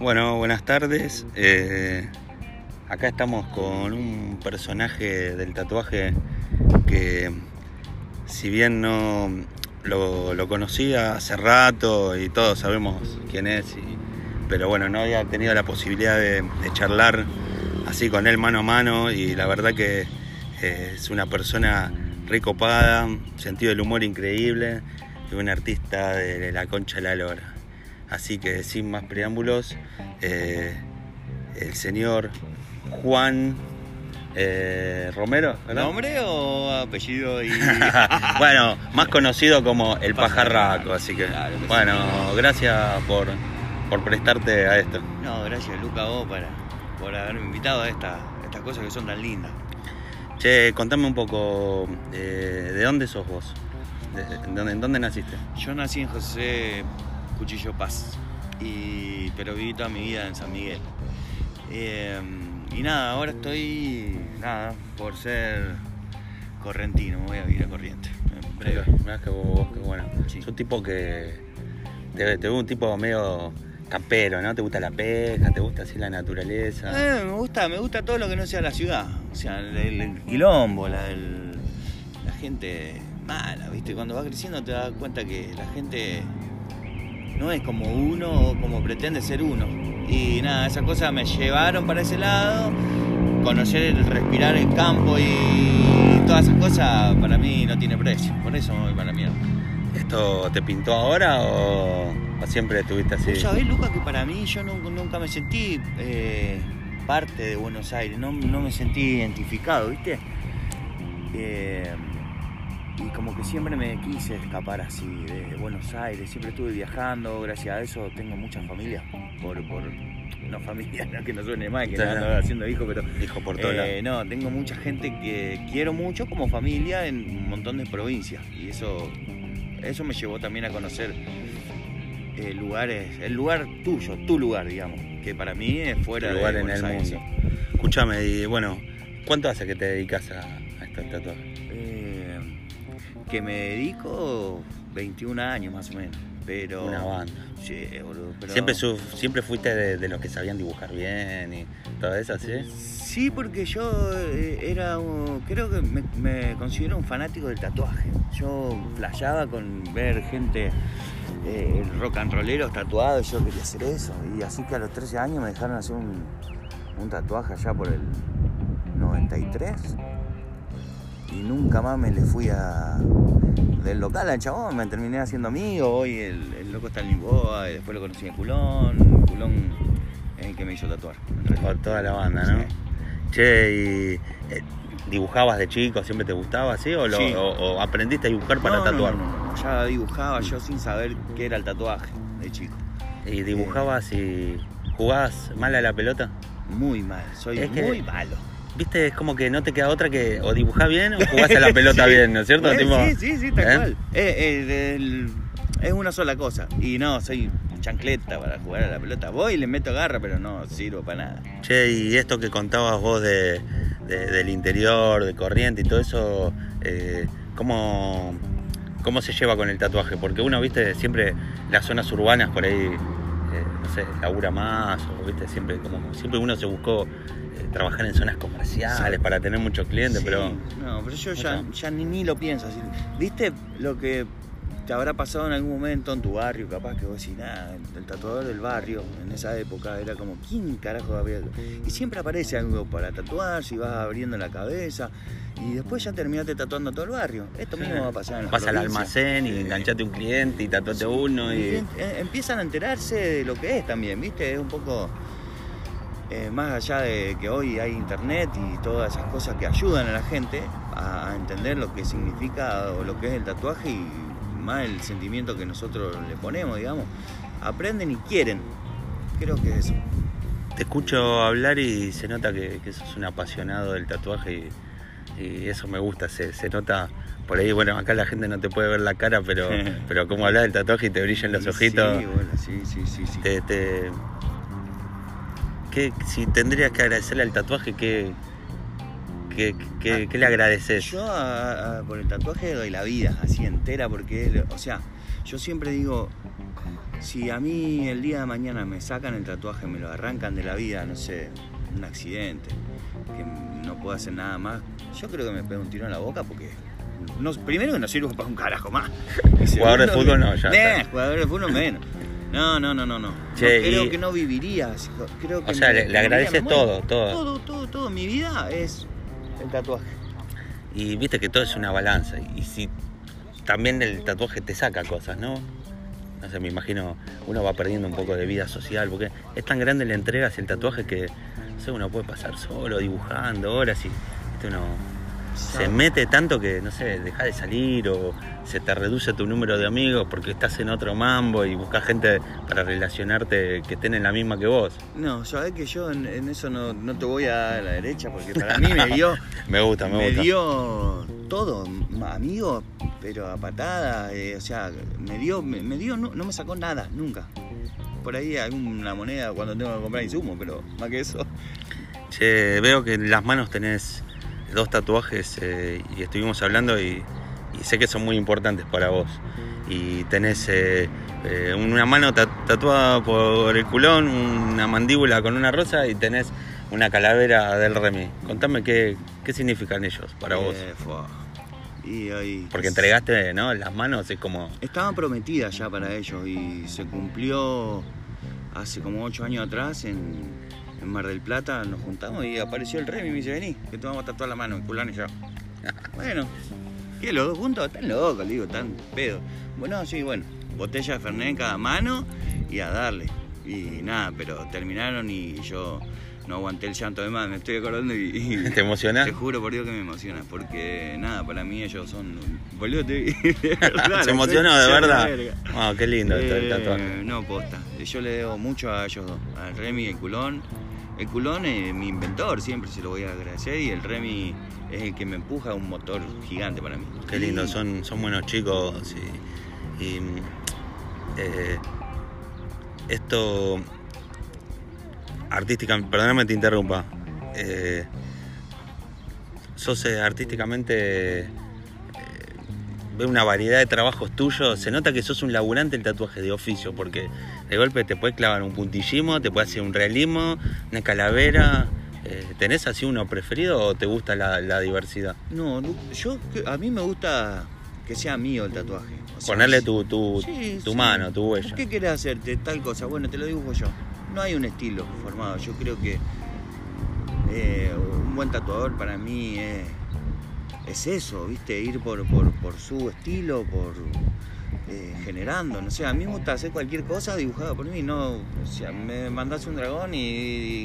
Bueno, buenas tardes. Eh, acá estamos con un personaje del tatuaje que si bien no lo, conocía hace rato y todos sabemos quién es, pero bueno, no había tenido la posibilidad de, de charlar así con él mano a mano y la verdad que eh, es una persona recopada, sentido del humor increíble y un artista de la concha de la lora. Así que sin más preámbulos, eh, el señor Juan eh, Romero, ¿verdad? ¿Nombre o apellido? Y... bueno, más conocido como el Pajarraco. así que Claro que sí. bueno, gracias por, por prestarte a esto. No, gracias Luca vos para, por haberme invitado a esta- estas cosas que son tan lindas. Che, contame un poco eh, de dónde sos vos, De- en, dónde, en dónde naciste. Yo nací en José Cuchillo Paz, y, pero viví toda mi vida en San Miguel. Eh, y nada, ahora estoy, nada, por ser correntino, me voy a vivir a Corriente. En breve. Mirá que vos, vos, qué bueno. Sí. Es un tipo que te, te veo un tipo medio campero, ¿no? Te gusta la pesca, te gusta así la naturaleza. Eh, me gusta, me gusta todo lo que no sea la ciudad. O sea, el, el- el quilombo, la, el- la gente mala, ¿viste? Cuando vas creciendo te das cuenta que la gente no es como uno o como pretende ser uno. Y nada, esas cosas me llevaron para ese lado. Conocer, el respirar el campo y todas esas cosas para mí no tiene precio. Por eso me voy para la mierda. ¿Esto te pintó ahora o, o siempre estuviste así? Sabés, Lucas, que para mí yo nunca, nunca me sentí eh, parte de Buenos Aires, no, no me sentí identificado, ¿viste? Eh, y como que siempre me quise escapar así de Buenos Aires, siempre estuve viajando, gracias a eso tengo mucha familia, por, por no familia, no que no suene mal, que no ando haciendo hijos, pero Dijo por lados. eh, no, tengo mucha gente que quiero mucho como familia en un montón de provincias y eso, eso me llevó también a conocer eh, lugares, el lugar tuyo, tu lugar, digamos, que para mí es fuera Tu lugar de en Buenos el Aires. mundo. Escúchame, y bueno, ¿cuánto hace que te dedicas a, a estos tatuajes? Eh, que me dedico 21 años más o menos, pero Una banda. Sí, boludo, pero- Siempre, su- siempre fuiste de, de los que sabían dibujar bien y todo eso, ¿sí? Sí, porque yo eh, era, un- creo que me, me considero un fanático del tatuaje. Yo flasheaba con ver gente, eh, rock and rolleros tatuados, yo quería hacer eso. Y así que a los 13 años me dejaron hacer un, un tatuaje allá por el 93. Y nunca más me le fui a... Del local al chabón, me terminé haciendo amigo. Hoy el, el loco está en Lisboa, y después lo conocí en Culón. Culón es el que me hizo tatuar. Por toda la banda, ¿no? Sí. Che, y eh, dibujabas de chico, siempre te gustaba así o, lo- Sí. o- o aprendiste a dibujar para No, tatuar? No, ya dibujaba yo sin saber qué era el tatuaje de chico. Y dibujabas y jugabas mal a la pelota. Muy mal, soy Es que- muy malo. Viste, es como que no te queda otra que o dibujás bien o jugás a la pelota Sí. bien, ¿no es cierto? Eh, Tipo, sí, sí, sí, tal ¿eh? cual. Eh, eh, es una sola cosa. Y no, soy chancleta para jugar a la pelota. Voy y le meto garra, pero no sirvo para nada. Che, y esto que contabas vos de, de- del interior, de corriente y todo eso, eh, ¿cómo, ¿cómo se lleva con el tatuaje? Porque uno, viste, siempre las zonas urbanas por ahí, eh, no sé, labura más, o viste, siempre, como, siempre uno se buscó eh, trabajar en zonas comerciales Sí. para tener muchos clientes, Sí, pero No, pero yo ya, ni, ni lo pienso. ¿Viste lo que te habrá pasado en algún momento en tu barrio? Capaz que vos decís, nada, el tatuador del barrio en esa época era como, ¿quién carajo había? Y siempre aparece algo para tatuar, si vas abriendo la cabeza. Y después ya terminaste tatuando todo el barrio. Esto mismo va a pasar en la vas al almacén y Sí. enganchate un cliente y tatuate uno Y empiezan a enterarse de lo que es también, ¿viste? Es un poco eh, más allá de que hoy hay internet y todas esas cosas que ayudan a la gente a, a entender lo que significa o lo que es el tatuaje y más el sentimiento que nosotros le ponemos, digamos. Aprenden y quieren. Creo que es eso. Te escucho hablar y se nota que, que sos un apasionado del tatuaje y, y eso me gusta, se, se nota por ahí, bueno, acá la gente no te puede ver la cara, pero, pero como hablas del tatuaje y te brillan los ojitos, Sí, bueno, sí, sí, sí. sí. te, te- ¿qué- si tendrías que agradecerle al tatuaje, ¿qué, ¿Qué, qué- qué le agradeces? Yo a- a- por el tatuaje doy la vida, así entera, porque, o sea, yo siempre digo, si a mí el día de mañana me sacan el tatuaje, me lo arrancan de la vida, no sé, un accidente, que no puedo hacer nada más, yo creo que me pego un tiro en la boca porque... No, primero que no sirvo para un carajo más. Jugador de fútbol no, ya está. jugador de fútbol menos. No, no, no, no, no. Che, creo y- que no viviría. así, Creo que O sea, le- le agradeces todo, todo. Todo, todo, todo. Mi vida es el tatuaje. Y viste que todo es una balanza. Y si también el tatuaje te saca cosas, ¿no? No sé, me imagino uno va perdiendo un poco de vida social, porque es tan grande la entrega hacia el tatuaje que sé, uno puede pasar solo dibujando horas y viste, uno se mete tanto que, no sé, deja de salir o se te reduce tu número de amigos porque estás en otro mambo y buscas gente para relacionarte que estén en la misma que vos. No, sabes que yo en, en eso no, no te voy a dar a la derecha porque para mí me dio, Me gusta, me, me gusta. dio todo, m- amigo, pero a patada, eh, o sea, me dio, me, me dio, no, no me sacó nada, nunca. Por ahí alguna moneda cuando tengo que comprar insumos, pero más que eso. Che, veo que en las manos tenés dos tatuajes eh, y estuvimos hablando y, y sé que son muy importantes para vos. Y tenés eh, eh, una mano ta- tatuada por el culón, una mandíbula con una rosa y tenés una calavera del Remy. Contame qué, qué significan ellos para vos. Fua. Y ahí. Porque entregaste ¿no? las manos, es como... Estaban prometidas ya para ellos y se cumplió hace como ocho años atrás en, en Mar del Plata. Nos juntamos y apareció el Remy y me dice: Vení, que te vamos a tatuar la mano en culán y yo. Bueno, ¿qué los dos juntos? Están locos, le digo, tan pedo. Bueno, sí, bueno, botella de Fernet en cada mano y a darle. Y nada, pero terminaron y yo no aguanté el llanto de más, me estoy acordando y. y- ¿Te emociona? te juro por Dios que me emociona, porque nada, para mí ellos son. Boludo, te de verdad, ¿Se emocionó de verdad? Wow, qué lindo Eh, tatuaje. no, posta. Yo le debo mucho a ellos dos, al Remy y el culón. El culón es mi inventor, siempre se lo voy a agradecer, y el Remy es el que me empuja un motor gigante para mí. Qué lindo, son, son buenos chicos y, y, eh, esto artística, perdóname que te interrumpa. eh, sos eh, artísticamente veo una variedad de trabajos tuyos. Se nota que sos un laburante el tatuaje de oficio, porque de golpe te puedes clavar un puntillismo, te puedes hacer un realismo, una calavera. Eh, ¿Tenés así uno preferido o te gusta la, la diversidad? No, yo, a mí me gusta que sea mío el tatuaje. O sea, Ponerle tu, tu, Sí, tu sí. mano, tu huella. ¿Qué querés hacerte? Tal cosa. Bueno, te lo dibujo yo. No hay un estilo formado. Yo creo que eh, un buen tatuador para mí es, es eso, ¿viste? Ir por, por, por su estilo, por eh, generando. No sé, a mí me gusta hacer cualquier cosa dibujada por mí. No, o sea, me mandás un dragón y,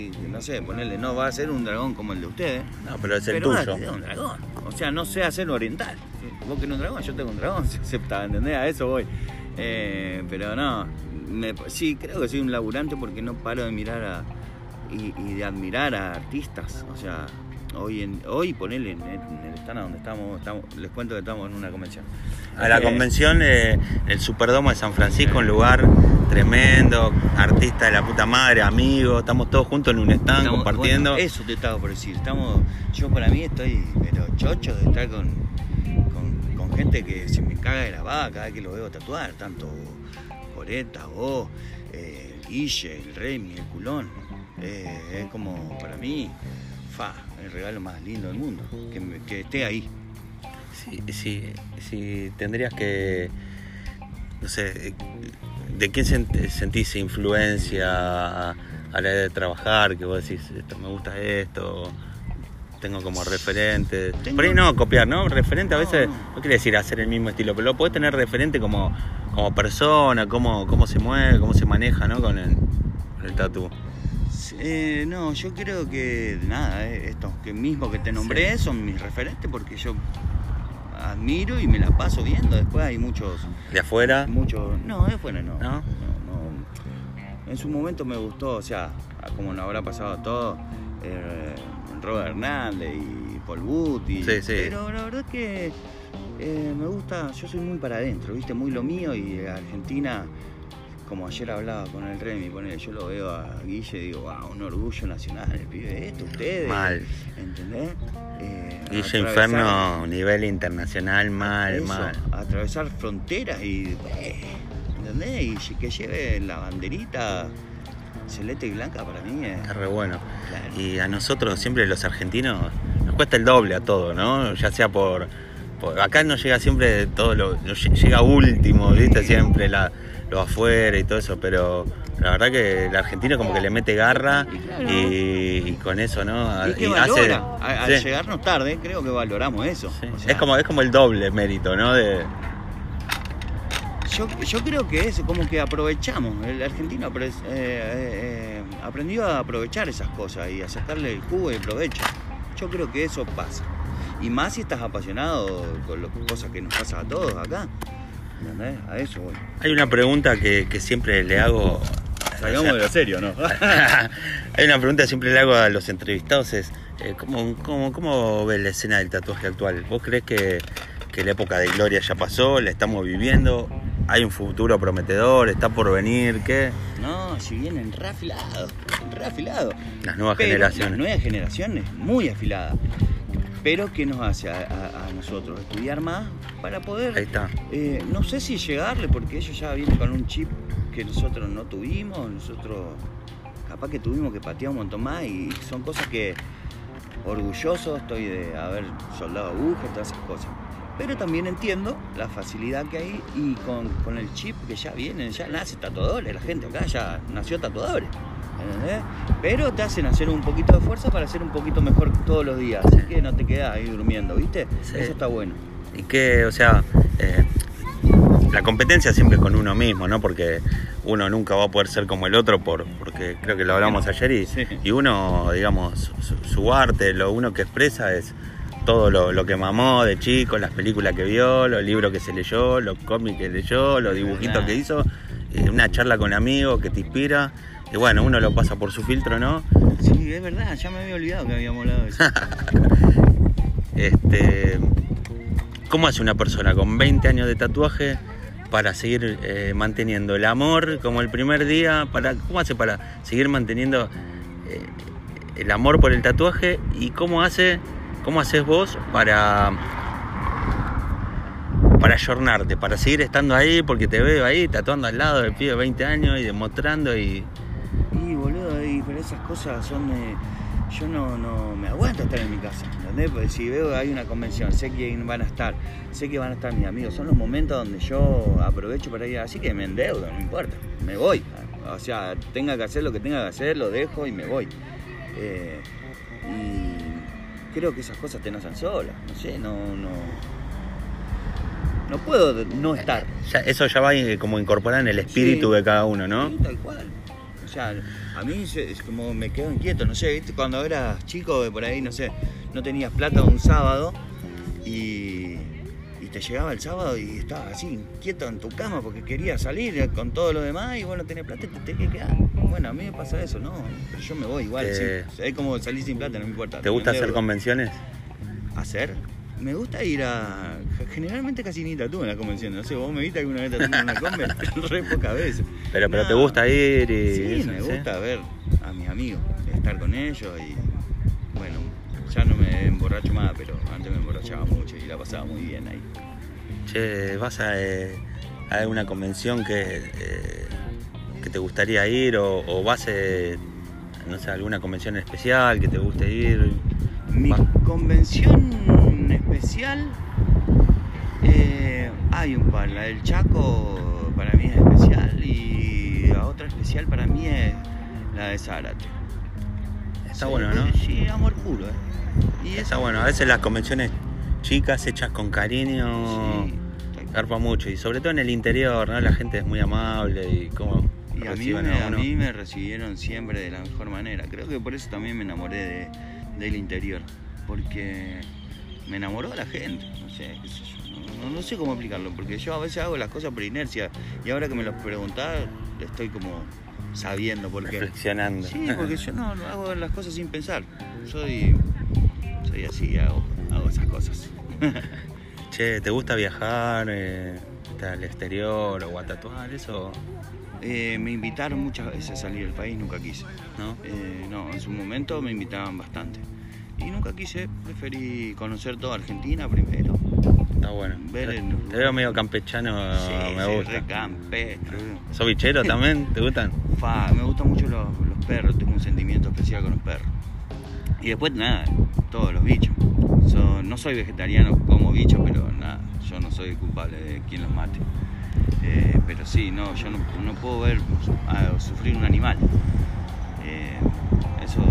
y, no sé, ponerle, no va a ser un dragón como el de ustedes. No, pero es el Pero tuyo. dale, un dragón. O sea, no sé hacer oriental. Vos querés un dragón, yo tengo un dragón, se acepta, ¿entendés? A eso voy. Eh, pero no, me- sí, creo que soy un laburante porque no paro de mirar a, y, y de admirar a artistas. O sea, hoy, en, hoy ponele en, el- en el stand donde estamos, estamos, les cuento que estamos en una convención. A la Eh, convención, eh, el Superdomo de San Francisco, un lugar tremendo, artista de la puta madre, amigos, estamos todos juntos en un stand Estamos- compartiendo. bueno, eso te estaba por decir. Estamos, yo para mí estoy pero chocho de estar con, con, con gente que se me caga de la vaca cada vez que lo veo tatuar, tanto Coreta, vos, eh, Guille, el Remy, el culón. Eh, es como para mí, fa, el regalo más lindo del mundo, que, me- que esté ahí. Si, si, si tendrías que, no sé, ¿de quién sent- sentís influencia a la hora de trabajar? Que vos decís, esto me gusta esto, tengo como referente. Tengo- Por ahí no copiar, ¿no? Referente a veces, no. no quiere decir hacer el mismo estilo, pero lo podés tener referente como, como persona, cómo, cómo se mueve, cómo se maneja, ¿no? Con el, con el tatu. Eh, no, yo creo que nada, eh, estos que mismo que te nombré son mis referentes porque yo admiro y me la paso viendo. Después hay muchos, De afuera, muchos, no, de afuera no. ¿No? no, no. En su momento me gustó, o sea, como nos habrá pasado a todos, eh, Robert Hernández y Paul Butti. Sí, sí. Pero la verdad que eh, me gusta, yo soy muy para adentro, viste, muy lo mío y Argentina como ayer hablaba con el Remy, ponele, yo lo veo a Guille y digo, wow, un orgullo nacional, el pibe, esto, ustedes. Mal. ¿Entendés? eh, Guille Inferno, nivel internacional, mal, eso, mal. atravesar fronteras y. eh, ¿Entendés? Y que lleve la banderita celeste y blanca para mí es. Está re bueno. claro. Y a nosotros, siempre los argentinos, nos cuesta el doble a todo, ¿no? Ya sea por. por- acá no llega siempre todo lo. lo lle- llega último, ¿viste? Siempre la, lo afuera y todo eso, pero la verdad que el argentino como que le mete garra Y con eso, ¿no? Y que Y valora. A- al sí, llegarnos tarde, creo que valoramos eso. sí. O sea, es, como, es como el doble mérito, ¿no? De, Yo, yo creo que es como que aprovechamos. El argentino apre- eh, eh, aprendió a aprovechar esas cosas y a sacarle el jugo y el provecho. Yo creo que eso pasa. Y más si estás apasionado con las cosas que nos pasa a todos acá. ¿Entendés? A eso voy. Hay una pregunta que, que siempre le hago. Salgamos de lo serio, ¿no? Hay una pregunta que siempre le hago a los entrevistados: es eh, ¿cómo, cómo, cómo ves la escena del tatuaje actual? ¿Vos crees que, que la época de gloria ya pasó? ¿La estamos viviendo? ¿Hay un futuro prometedor? ¿Está por venir? ¿Qué? no, si vienen re afilados, re afilados. Las nuevas Pero generaciones. La nueva generación es muy afilada. Pero ¿qué nos hace a, a- a nosotros? Estudiar más para poder Ahí está. Eh, no sé si llegarle, porque ellos ya vienen con un chip que nosotros no tuvimos, nosotros capaz que tuvimos que patear un montón más y son cosas que orgulloso estoy de haber soldado agujas, todas esas cosas. Pero también entiendo la facilidad que hay y con, con el chip que ya vienen, ya nace tatuadores, la gente acá ya nació tatuadores. Pero te hacen hacer un poquito de fuerza para ser un poquito mejor todos los días. Así que no te quedas ahí durmiendo, ¿viste? Sí. Eso está bueno. Y que, o sea, eh, la competencia siempre es con uno mismo, ¿no? Porque uno nunca va a poder ser como el otro, por, porque creo que lo hablamos ayer y, Sí. y uno, digamos, su, su arte, lo uno que expresa es todo lo, lo que mamó de chico, las películas que vio, los libros que se leyó, los cómics que leyó, los dibujitos que hizo, eh, una charla con amigos que te inspira. Y bueno, uno lo pasa por su filtro, ¿no? Sí, es verdad, ya me había olvidado que habíamos hablado de eso. Este, ¿Cómo hace una persona con 20 años de tatuaje para seguir eh, manteniendo el amor como el primer día? Para, ¿Cómo hace para seguir manteniendo eh, el amor por el tatuaje? ¿Y cómo hace, cómo haces vos para para ayornarte, para seguir estando ahí, porque te veo ahí tatuando al lado del pibe de 20 años y demostrando y y, pero esas cosas son. Yo no, no me aguanto estar en mi casa, ¿entendés? Porque si veo que hay una convención, sé que van a estar, sé que van a estar mis amigos, son los momentos donde yo aprovecho para ir, así que me endeudo, no importa, me voy. O sea, tenga que hacer lo que tenga que hacer, lo dejo y me voy. Eh, y creo que esas cosas te nacen solas, no sé, no, no. No puedo no estar. ya- eso ya va eh, como incorporar en el espíritu Sí. de cada uno, ¿no? Sí, tal cual. Sea, a mí es como me quedo inquieto, no sé, ¿viste? cuando eras chico, por ahí, no sé, no tenías plata un sábado y, y te llegaba el sábado y estabas así, inquieto en tu cama porque querías salir con todo lo demás y vos no tenías plata y te tenías que quedar. Bueno, a mí me pasa eso, ¿no? Pero yo me voy igual, sí. Sea, es como salir sin plata, no me importa. ¿Te gusta hacer convenciones? ¿Hacer? Me gusta ir a. Generalmente casi ni tatúo en las convenciones. No sé, vos me viste alguna vez tatuando en una convención, re pocas veces. Pero, pero te gusta ir y. Sí, eso, me gusta ver a mis amigos, estar con ellos y. Bueno, ya no me emborracho más, pero antes me emborrachaba mucho y la pasaba muy bien ahí. Che, ¿vas a, eh, a alguna convención que, eh, que te gustaría ir o, o vas eh, no sé, a alguna convención especial que te guste ir? Mi Va. convención especial. eh, hay un par, la del Chaco para mí es especial y la otra especial para mí es la de Zárate. Está Sí, bueno, ¿no? Sí, amor puro, ¿eh? Y Está bueno, a veces las convenciones chicas hechas con cariño Sí, garpa mucho y sobre todo en el interior, ¿no? La gente es muy amable y como Y a mí, me, a mí me recibieron siempre de la mejor manera. Creo que por eso también me enamoré de- del interior. Porque me enamoró la gente. No sé, qué sé yo. No, no- no sé cómo explicarlo. Porque yo a veces hago las cosas por inercia. Y ahora que me lo preguntás, estoy como sabiendo por qué. reflexionando. Sí, porque yo no, no hago las cosas sin pensar. Soy, soy así, hago, hago esas cosas. Che, ¿te gusta viajar eh, al exterior o a tatuar eso? Eh, me invitaron muchas veces a salir del país, nunca quise. ¿No? Eh, no, en su momento me invitaban bastante. Y nunca quise, preferí conocer toda Argentina primero. Está bueno. Ver Te, el- te veo medio campechano, Sí, me sí, gusta. re. ¿Sos bichero también? ¿Te gustan? Fa, me gustan mucho los, los perros, tengo un sentimiento especial con los perros. Y después nada, todos los bichos. So- no soy vegetariano como bicho, pero nada, yo no soy culpable de quien los mate. Eh, pero sí, no, yo no, no puedo ver a sufrir un animal. Eh, eso,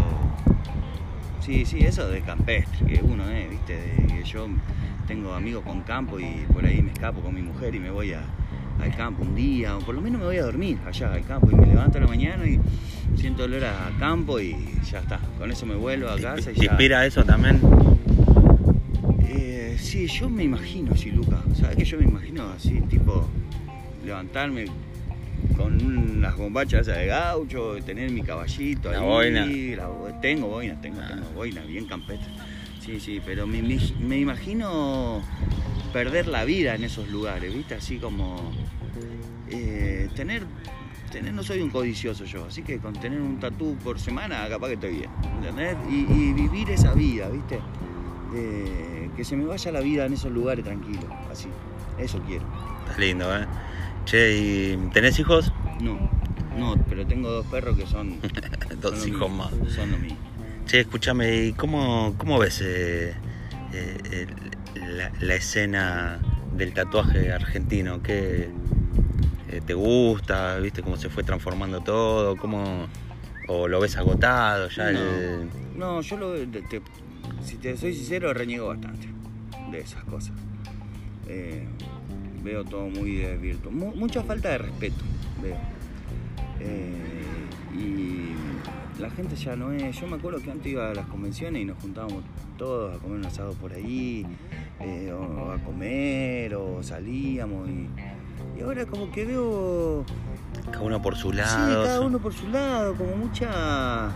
sí, sí, eso de campestre, que uno es, viste, de que yo tengo amigos con campo y por ahí me escapo con mi mujer y me voy a- al campo un día, o por lo menos me voy a dormir allá al campo y me levanto a la mañana y siento olor a campo y ya está, con eso me vuelvo a casa y ¿Te inspira eso también? Eh, sí, yo me imagino así, Luca. ¿Sabes que yo me imagino así, tipo, levantarme con unas bombachas de gaucho, tener mi caballito La ahí? boina. la tengo boina, tengo, Ah. tengo boina, bien campestre. Sí, sí, pero me, me- me imagino perder la vida en esos lugares, ¿viste? Así como eh, tener, tener, no soy un codicioso yo, así que con tener un tatú por semana capaz que estoy bien, ¿entendés? Y, y vivir esa vida, ¿viste? Eh, que se me vaya la vida en esos lugares tranquilos, así, eso quiero. Está lindo, ¿eh? Che, ¿y tenés hijos? No, no, pero tengo dos perros que son... Dos son hijos mío, más. Son lo mío. Che, escúchame, ¿y cómo, cómo ves eh, eh, la, la escena del tatuaje argentino? ¿Qué eh, te gusta? ¿Viste cómo se fue transformando todo? ¿Cómo, ¿O lo ves agotado ya? el- No, yo lo te- si te soy sincero, reniego bastante de esas cosas. Veo todo muy desvirtuado. Mu- mucha falta de respeto, veo. Eh, y la gente ya no es. Yo me acuerdo que antes iba a las convenciones y nos juntábamos todos a comer un asado por ahí, eh, o a comer, o salíamos. Y, y ahora como que veo cada uno por su Sí, lado. cada uno por su lado, como mucha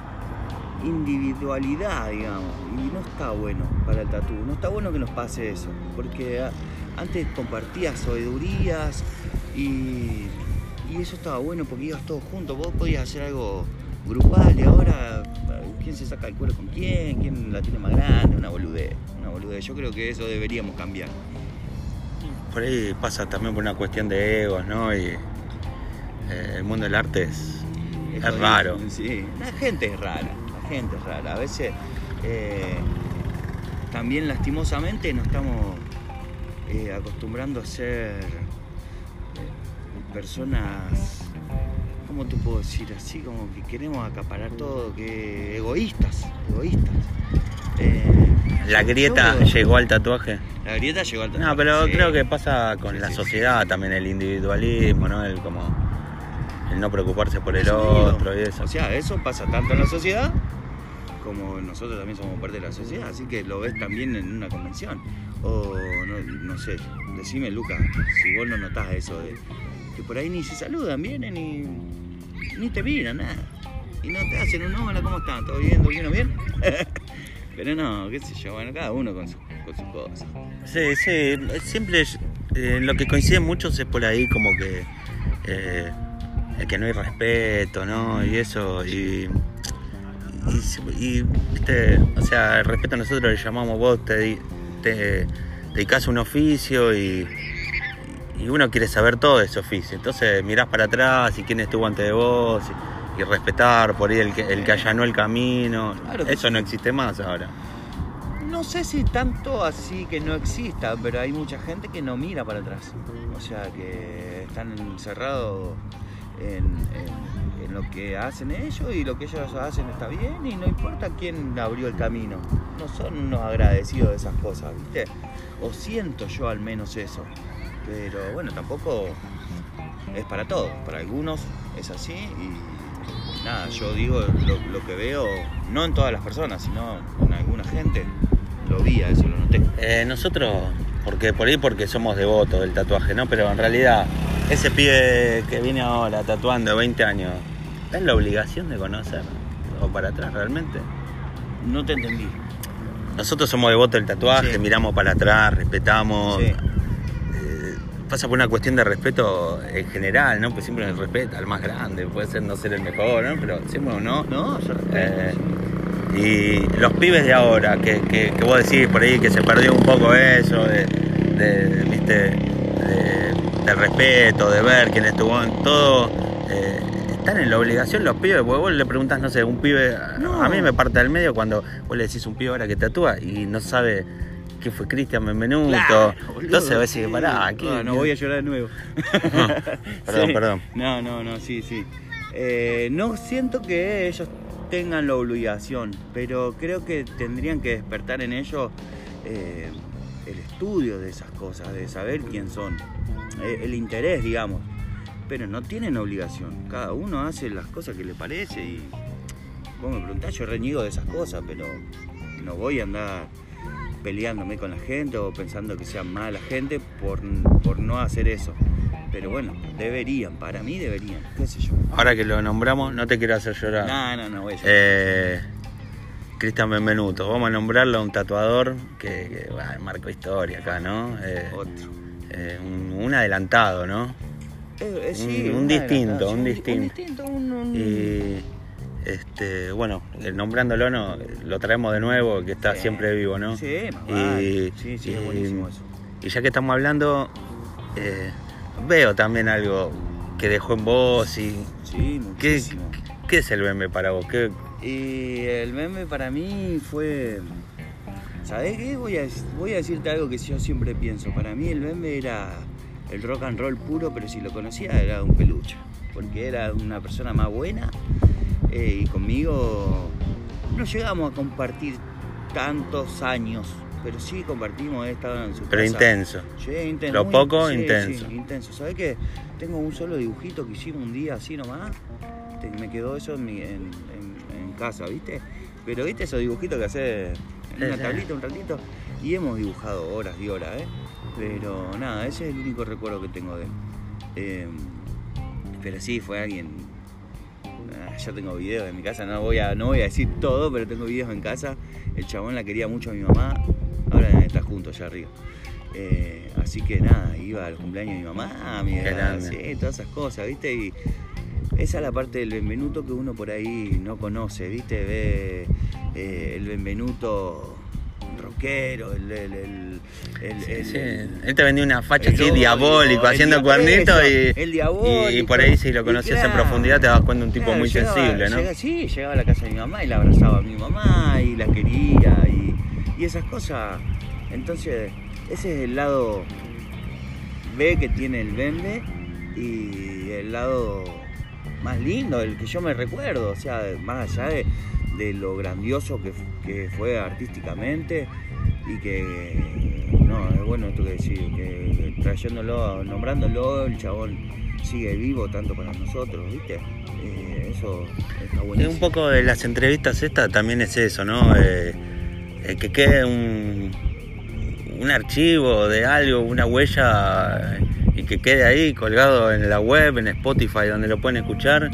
individualidad, digamos. Y no está bueno para el tatú. No está bueno que nos pase eso. Porque antes compartías sabidurías y, y eso estaba bueno porque ibas todos juntos. Vos podías hacer algo grupal y ahora quién se saca el cuero con quién, quién la tiene más grande, una boludez. Una boludez. Yo creo que eso deberíamos cambiar. Por ahí pasa también por una cuestión de egos, ¿no? Y eh, el mundo del arte es, raro. Sí, la gente es rara, la gente es rara. A veces eh, también lastimosamente nos estamos eh, acostumbrando a ser eh, personas, ¿cómo te puedo decir? Así como que queremos acaparar todo, que egoístas, egoístas. Eh, La grieta llegó al tatuaje. La grieta llegó al No, pero sí. creo que pasa con Sí, la sí, sociedad también, el individualismo, ¿no? El como el no preocuparse por el otro y eso. O sea, eso pasa tanto en la sociedad como nosotros también somos parte de la sociedad, así que lo ves también en una convención. O no, no sé, decime Lucas, si vos no notás eso de que por ahí ni se saludan, vienen y ni te miran, nada. Y no te hacen un hola, ¿cómo están? ¿Todo bien? ¿Todo bien? Pero no, qué sé yo, bueno, cada uno con su, con sus cosas. Sí, sí, siempre eh, lo que coinciden muchos es por ahí como que eh, que no hay respeto, ¿no? Y eso, y, y, y, o sea, el respeto nosotros le llamamos vos, te, te a un oficio y, y uno quiere saber todo de ese oficio. Entonces mirás para atrás y quién estuvo antes de vos y, y respetar por ahí el que, el que allanó el camino. Claro Eso sí. no existe más ahora. No sé si tanto así que no exista, pero hay mucha gente que no mira para atrás. O sea, que están encerrados en, lo que hacen ellos y lo que ellos hacen está bien y no importa quién abrió el camino. No son unos agradecidos de esas cosas, ¿viste? O siento yo al menos eso. Pero bueno, tampoco es para todos. Para algunos es así y nada, yo digo lo, lo que veo, no en todas las personas, sino en alguna gente. Lo vi, a eso lo noté. Eh, nosotros, porque por ahí porque somos devotos del tatuaje, ¿no? Pero en realidad, ese pibe que viene ahora tatuando de 20 años, ¿es la obligación de conocer? ¿O para atrás realmente? No te entendí. Nosotros somos devotos del tatuaje, Sí. miramos para atrás, respetamos. Sí. Eh, pasa por una cuestión de respeto en general, ¿no? Pues siempre nos respeta al más grande, puede ser no ser el mejor, ¿no? Pero siempre no. No, yo respeto. Eh, Y los pibes de ahora, que, que, que vos decís por ahí que se perdió un poco eso, de, de, ¿viste? de, de respeto, de ver quién estuvo en todo. eh, están en la obligación los pibes, porque vos le preguntás, no sé, un pibe, No. a mí me parte del medio cuando vos le decís un pibe ahora que tatúa y no sabe qué fue Cristian Benvenuto. Claro, boludo, Entonces vos decís, sí. pará, aquí. No, no voy a llorar de nuevo. Perdón, Sí. perdón. No, no, no, sí, sí. Eh, no siento que ellos tengan la obligación, pero creo que tendrían que despertar en ellos eh, el estudio de esas cosas, de saber quién son, el interés, digamos. Pero no tienen obligación, cada uno hace las cosas que le parece y vos me preguntás, yo reniego de esas cosas, pero no voy a andar peleándome con la gente o pensando que sean mala gente por, por no hacer eso. Pero bueno, deberían, para mí deberían, qué sé yo. Ahora que lo nombramos, no te quiero hacer llorar. No, no, no, voy a llorar. Eh, Cristian Benvenuto, vamos a nombrarlo a un tatuador que, que, bueno, marcó historia acá, ¿no? Eh, Otro. Eh, un, un adelantado, ¿no? Eh, sí, un- distinto, un distinto. Un distinto, Y este, bueno, eh, nombrándolo no, lo traemos de nuevo, que está Sí. siempre vivo, ¿no? Sí, Y-. Sí, es buenísimo eso. Y ya que estamos hablando, eh, veo también algo que dejó en vos y. Sí, ¿Qué, muchísimo. qué es el meme para vos? ¿Qué, Y el meme para mí fue. ¿Sabés qué? Voy a, voy a decirte algo que yo siempre pienso. Para mí el meme era el rock and roll puro, pero si lo conocía era un peluche. Porque era una persona más buena eh, y conmigo no llegamos a compartir tantos años, pero sí compartimos, he estado en su pero casa. intenso. Sí, intenso. Lo muy- poco, sí, intenso. sí, intenso. ¿Sabes qué? Tengo un solo dibujito que hicimos un día así nomás. Te- me quedó eso en, mi- en- en- en casa, ¿viste? Pero ¿viste esos dibujitos que haces en una tablita, un ratito? Y hemos dibujado horas y horas, ¿eh? Pero nada, ese es el único recuerdo que tengo de él. Eh, pero sí, fue alguien... ah, Yo tengo videos en mi casa, no voy, a, no voy a decir todo, pero tengo videos en casa. El chabón la quería mucho a mi mamá, ahora está juntos allá arriba. Eh, así que nada, iba al cumpleaños de mi mamá, mi sí, todas esas cosas, ¿viste? Y esa es la parte del Benvenuto que uno por ahí no conoce, ¿viste? Ve eh, el Benvenuto rockero, el... el, el, el- Sí, el- sí. el- Él te vendió una facha así diabólico, haciendo cuernitos y, el y, diabólico. por ahí si lo Y conoces en profundidad te das cuenta de un tipo claro, muy llegaba- sensible, ¿no? sí, llegaba a la casa de mi mamá y la abrazaba a mi mamá y la quería y, y esas cosas. Entonces, ese es el lado B que tiene el Bembe y el lado más lindo, el que yo me recuerdo, o sea, más allá de, de lo grandioso que, fu- que fue artísticamente y que, no, es bueno esto que decir, que trayéndolo, nombrándolo, el chabón sigue vivo tanto para nosotros, ¿viste? Eh, eso está Y buenísimo. un poco de las entrevistas estas también es eso, ¿no? Eh, eh, que quede un, un archivo de algo, una huella y que quede ahí colgado en la web, en Spotify, donde lo pueden escuchar.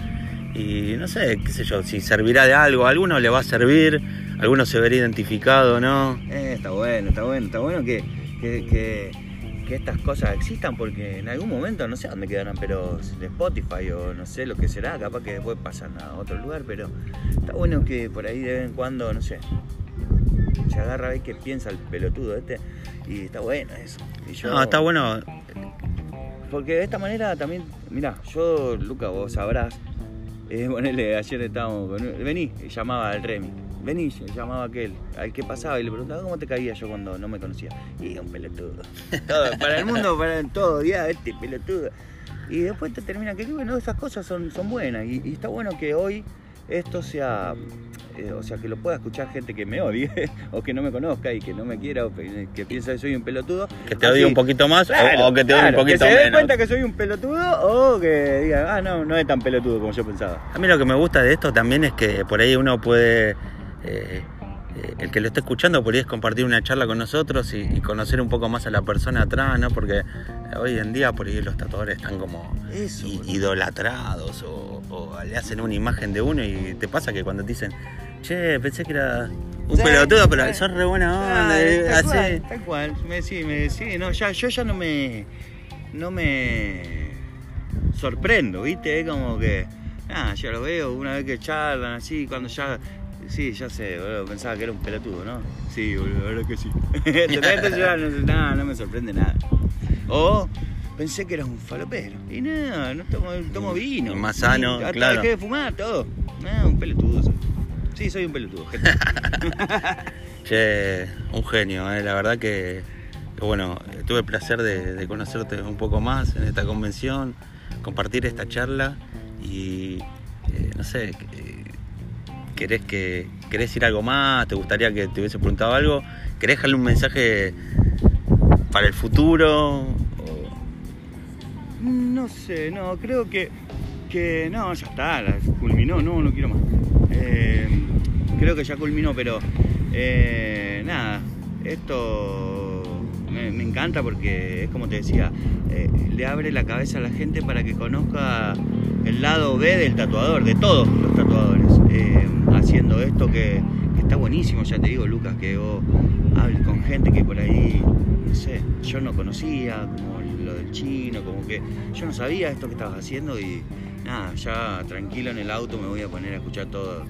Y no sé, qué sé yo, si servirá de algo, a alguno le va a servir, a alguno se verá identificado, ¿no? Eh, está bueno, está bueno, está bueno que, que, que- que estas cosas existan porque en algún momento no sé dónde quedarán, pero de Spotify o no sé lo que será, capaz que después pasan a otro lugar, pero está bueno que por ahí de vez en cuando, no sé, se agarra a ver qué piensa el pelotudo este y está bueno eso. Y yo- No, está bueno. Porque de esta manera también, mirá, yo, Luca, vos sabrás, eh, ponele, ayer estábamos con vení, llamaba al Remy, vení, llamaba a aquel, al que pasaba y le preguntaba cómo te caía yo cuando no me conocía. Y un pelotudo. Para el mundo, para todo, ya, este pelotudo. Y después te termina que bueno, esas cosas son, son buenas y está bueno que hoy esto sea, eh, o sea, que lo pueda escuchar gente que me odie o que no me conozca y que no me quiera o que que piensa que soy un pelotudo. Que te odie un poquito más o- Claro, o, que te odie claro, un poquito que se dé menos. cuenta que soy un pelotudo o que diga, ah, no, no es tan pelotudo como yo pensaba. A mí lo que me gusta de esto también es que por ahí uno puede, eh, eh, el que lo esté escuchando por ahí es compartir una charla con nosotros y, y conocer un poco más a la persona atrás, ¿no? Porque eh, hoy en día por ahí los tatuadores están como Eso. i- boludo. idolatrados o, o le hacen una imagen de uno y te pasa que cuando te dicen, che, pensé que era un Sí, pelotudo, pero sí. sos re buena onda, Ah, eh, tal así. cual, tal cual. Me, sí, me, sí, no, ya, yo ya no me. No me. Sorprendo, ¿viste? Es como que. Ah, ya lo veo una vez que charlan así, cuando ya Sí, ya sé, boludo. Pensaba que era un pelotudo, ¿no? Sí, boludo, la verdad que sí. Totalmente no, nada, no me sorprende nada. O pensé que eras un falopero. Y no, no tomo, tomo vino. Más sano, Hasta claro. dejé de fumar, todo. No, un pelotudo. soy. Sí, soy un pelotudo. gente. Che, un genio, eh, la verdad que, que bueno, tuve el placer de, de conocerte un poco más en esta convención, compartir esta charla y eh, no sé, ¿querés, que, ¿querés decir algo más? ¿Te gustaría que te hubiese preguntado algo? ¿Querés dejarle un mensaje para el futuro? O- No sé, no, creo que, que no, ya está, culminó, no, no quiero más. Eh, creo que ya culminó, pero eh, nada, esto me, me encanta porque es como te decía, eh, le abre la cabeza a la gente para que conozca el lado B del tatuador, de todos los tatuadores, eh, haciendo esto que, está buenísimo, ya te digo, Lucas, que vos hables con gente que por ahí, no sé, yo no conocía, como lo del chino, como que yo no sabía esto que estabas haciendo y nada, ya tranquilo en el auto me voy a poner a escuchar todo,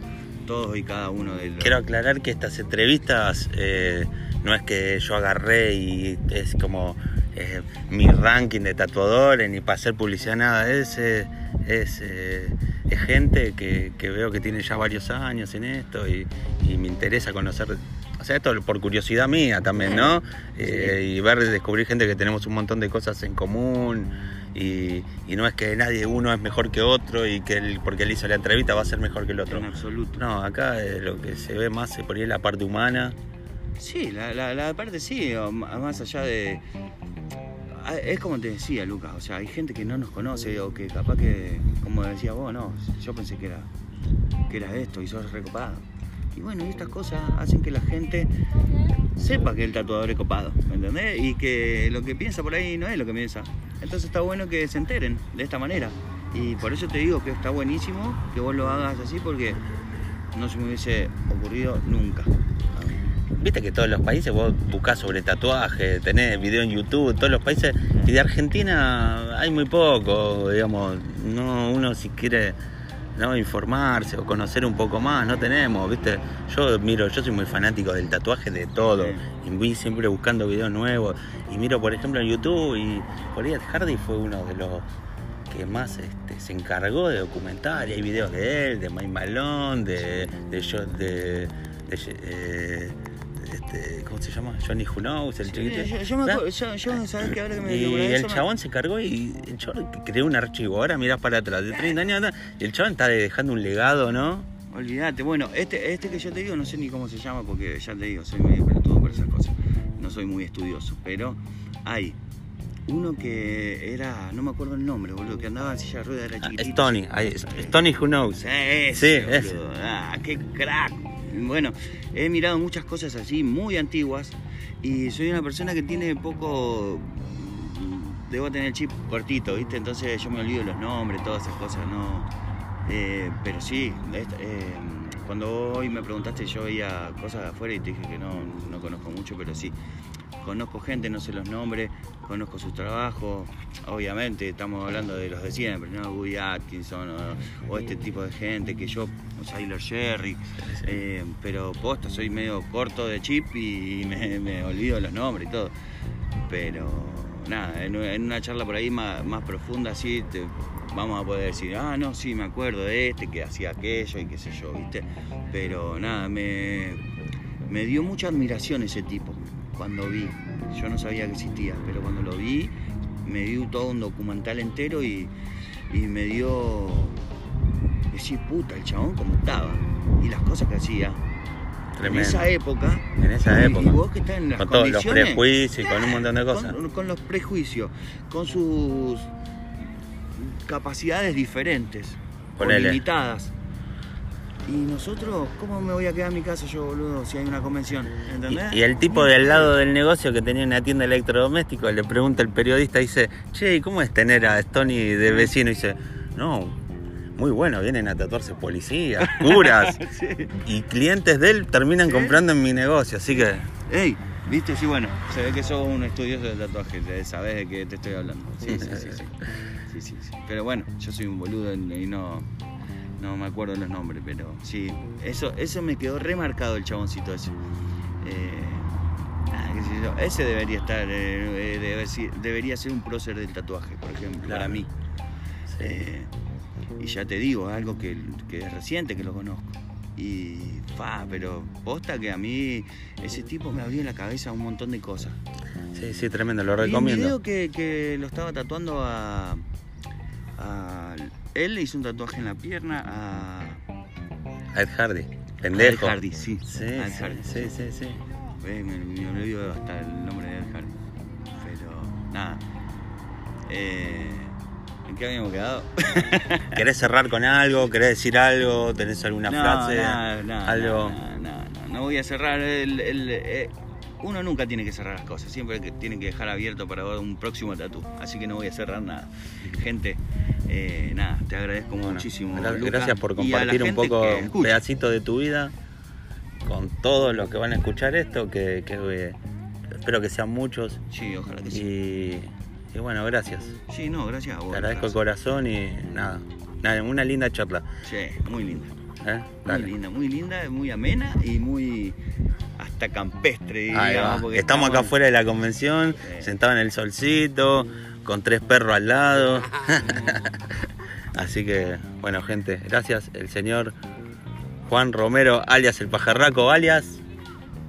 todos y cada uno de los... Quiero aclarar que estas entrevistas eh, no es que yo agarré y es como eh, mi ranking de tatuadores ni para hacer publicidad, nada. Es, es, es gente que, que veo que tiene ya varios años en esto y, y me interesa conocer. O sea, esto por curiosidad mía también, ¿no? Eh, y ver, descubrir gente que tenemos un montón de cosas en común. Y, y no es que nadie, uno es mejor que otro y que él, porque él hizo la entrevista va a ser mejor que el otro. En absoluto. No, acá eh, lo que se ve más es por ahí la parte humana. Sí, la, la, la parte sí, más allá de... Ah, Es como te decía, Lucas, o sea, hay gente que no nos conoce o que capaz que, como decía vos, no, yo pensé que era, que era esto y sos recopado. Y bueno, y estas cosas hacen que la gente sepa que el tatuador es copado, ¿me entendés? Y que lo que piensa por ahí no es lo que piensa. Entonces está bueno que se enteren de esta manera. Y por eso te digo que está buenísimo que vos lo hagas así porque no se me hubiese ocurrido nunca. Viste que todos los países, vos buscás sobre tatuaje, tenés video en YouTube, todos los países, y de Argentina hay muy poco, digamos, no uno si quiere ¿no? informarse o conocer un poco más, no tenemos, viste, yo miro, yo soy muy fanático del tatuaje de todo, y voy siempre buscando videos nuevos, y miro por ejemplo en YouTube, y por ahí Ed Hardy fue uno de los que más este, se encargó de documentar, y hay videos de él, de Mike Malone, de, de, de, de, eh, este, ¿cómo se llama? Johnny Who Knows, el Sí, chiquito. yo, yo me ¿sabes qué? Ahora que me Y el me- chabón se cargó y el chabón creó un archivo. Ahora mirás para atrás, de 30 años atrás, y el chabón está dejando un legado, ¿no? Olvídate, bueno, este, este que yo te digo, no sé ni cómo se llama porque ya te digo, soy medio pelotudo para esas cosas. No soy muy estudioso, pero hay uno que era, no me acuerdo el nombre, boludo, que andaba en silla de ruedas, era Ah, chiquitito. es Tony, ahí, es- es Tony Who Knows. Sí, ese, Sí, boludo. ese. Ah, qué crack. Bueno, he mirado muchas cosas así, muy antiguas, y soy una persona que tiene poco. Debo tener el chip cortito, ¿viste? Entonces yo me olvido los nombres, todas esas cosas, ¿no? Eh, pero sí, eh, cuando hoy me preguntaste, yo veía cosas de afuera y te dije que no, no conozco mucho, pero sí. Conozco gente, no sé los nombres, conozco sus trabajos. Obviamente, estamos hablando de los de siempre, ¿no? Woody Atkinson o, este tipo de gente que yo, o Tyler Sherry. eh, pero posta, soy medio corto de chip y me, olvido los nombres y todo. Pero nada, en, una charla por ahí más, más profunda, así, te- vamos a poder decir, ah, no, sí, me acuerdo de este que hacía aquello y qué sé yo, ¿viste? Pero nada, me, me dio mucha admiración ese tipo cuando vi. Yo no sabía que existía, pero cuando lo vi, me dio todo un documental entero y, y me dio. Decir, puta, el chabón como estaba y las cosas que hacía. Tremendo. En esa época. En esa y- época. Y vos que estás en las Con todos los prejuicios con un montón de cosas. con, con los prejuicios, con sus capacidades diferentes, limitadas. Y nosotros, ¿cómo me voy a quedar en mi casa yo, boludo, si hay una convención? ¿Entendés? Y, y el tipo del lado del negocio que tenía una tienda de electrodomésticos le pregunta el periodista, dice, che, ¿y cómo es tener a Stony de vecino? Y dice, no, muy bueno, vienen a tatuarse policías, curas. Sí. y clientes de él terminan Sí. comprando en mi negocio, así que Ey, ¿viste? Sí, bueno, se ve que sos un estudioso de tatuajes, eh, sabés de qué te estoy hablando. Sí, sí, sí, sí. Sí, sí, sí. Pero bueno, yo soy un boludo y no, No me acuerdo los nombres, pero sí. Eso, eso me quedó remarcado el chaboncito ese. Eh, yo. Ese debería estar, eh, eh, debe debería ser un prócer del tatuaje, por ejemplo, Claro. para mí. Sí. Eh, y ya te digo, algo que, que es reciente que lo conozco. Y fa, pero posta que a mí ese tipo me abrió la cabeza un montón de cosas. sí, sí, tremendo, lo un recomiendo. video que, que lo estaba tatuando a, a- Él le hizo un tatuaje en la pierna a. Ed Hardy, pendejo. Ed Hardy, sí. Sí, Ed sí, Hardy. sí, sí, sí. Eh, me, me olvido hasta el nombre de Ed Hardy. Pero nada. Eh, ¿En qué habíamos quedado? ¿Querés cerrar con algo? ¿Querés decir algo? ¿Tenés alguna no, frase? nada, nada, algo. nada, nada, nada. No voy a cerrar el. el- eh, uno nunca tiene que cerrar las cosas, siempre tiene que dejar abierto para un próximo tatú. Así que no voy a cerrar nada. Gente, eh, nada, te agradezco Bueno, muchísimo. gracias por compartir un poco, un pedacito de tu vida con todos los que van a escuchar esto, que, que, eh, espero que sean muchos. Sí, ojalá que sí. Y, y bueno, gracias. Sí, no, gracias a vos. Te agradezco de Lucas. corazón y nada, nada, una linda charla. Sí, muy linda. ¿eh? Muy linda, muy linda, muy amena y muy hasta campestre. Digamos, Estamos acá afuera de la convención, Sí. sentados en el solcito, con tres perros al lado. Así que, bueno, gente, gracias. El señor Juan Romero, alias el pajarraco, alias.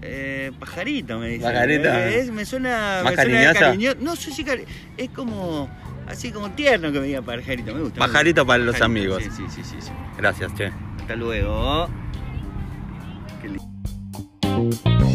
Eh, pajarito me dice. Pajarito. Eh, es- me suena. ¿Más me suena cariño- No sé si cari- es como. Así como tierno que me diga pajarito, me gusta. me Pajarito gusta. para los amigos. Sí, sí, sí, sí. Gracias, che. Hasta luego. Qué lindo.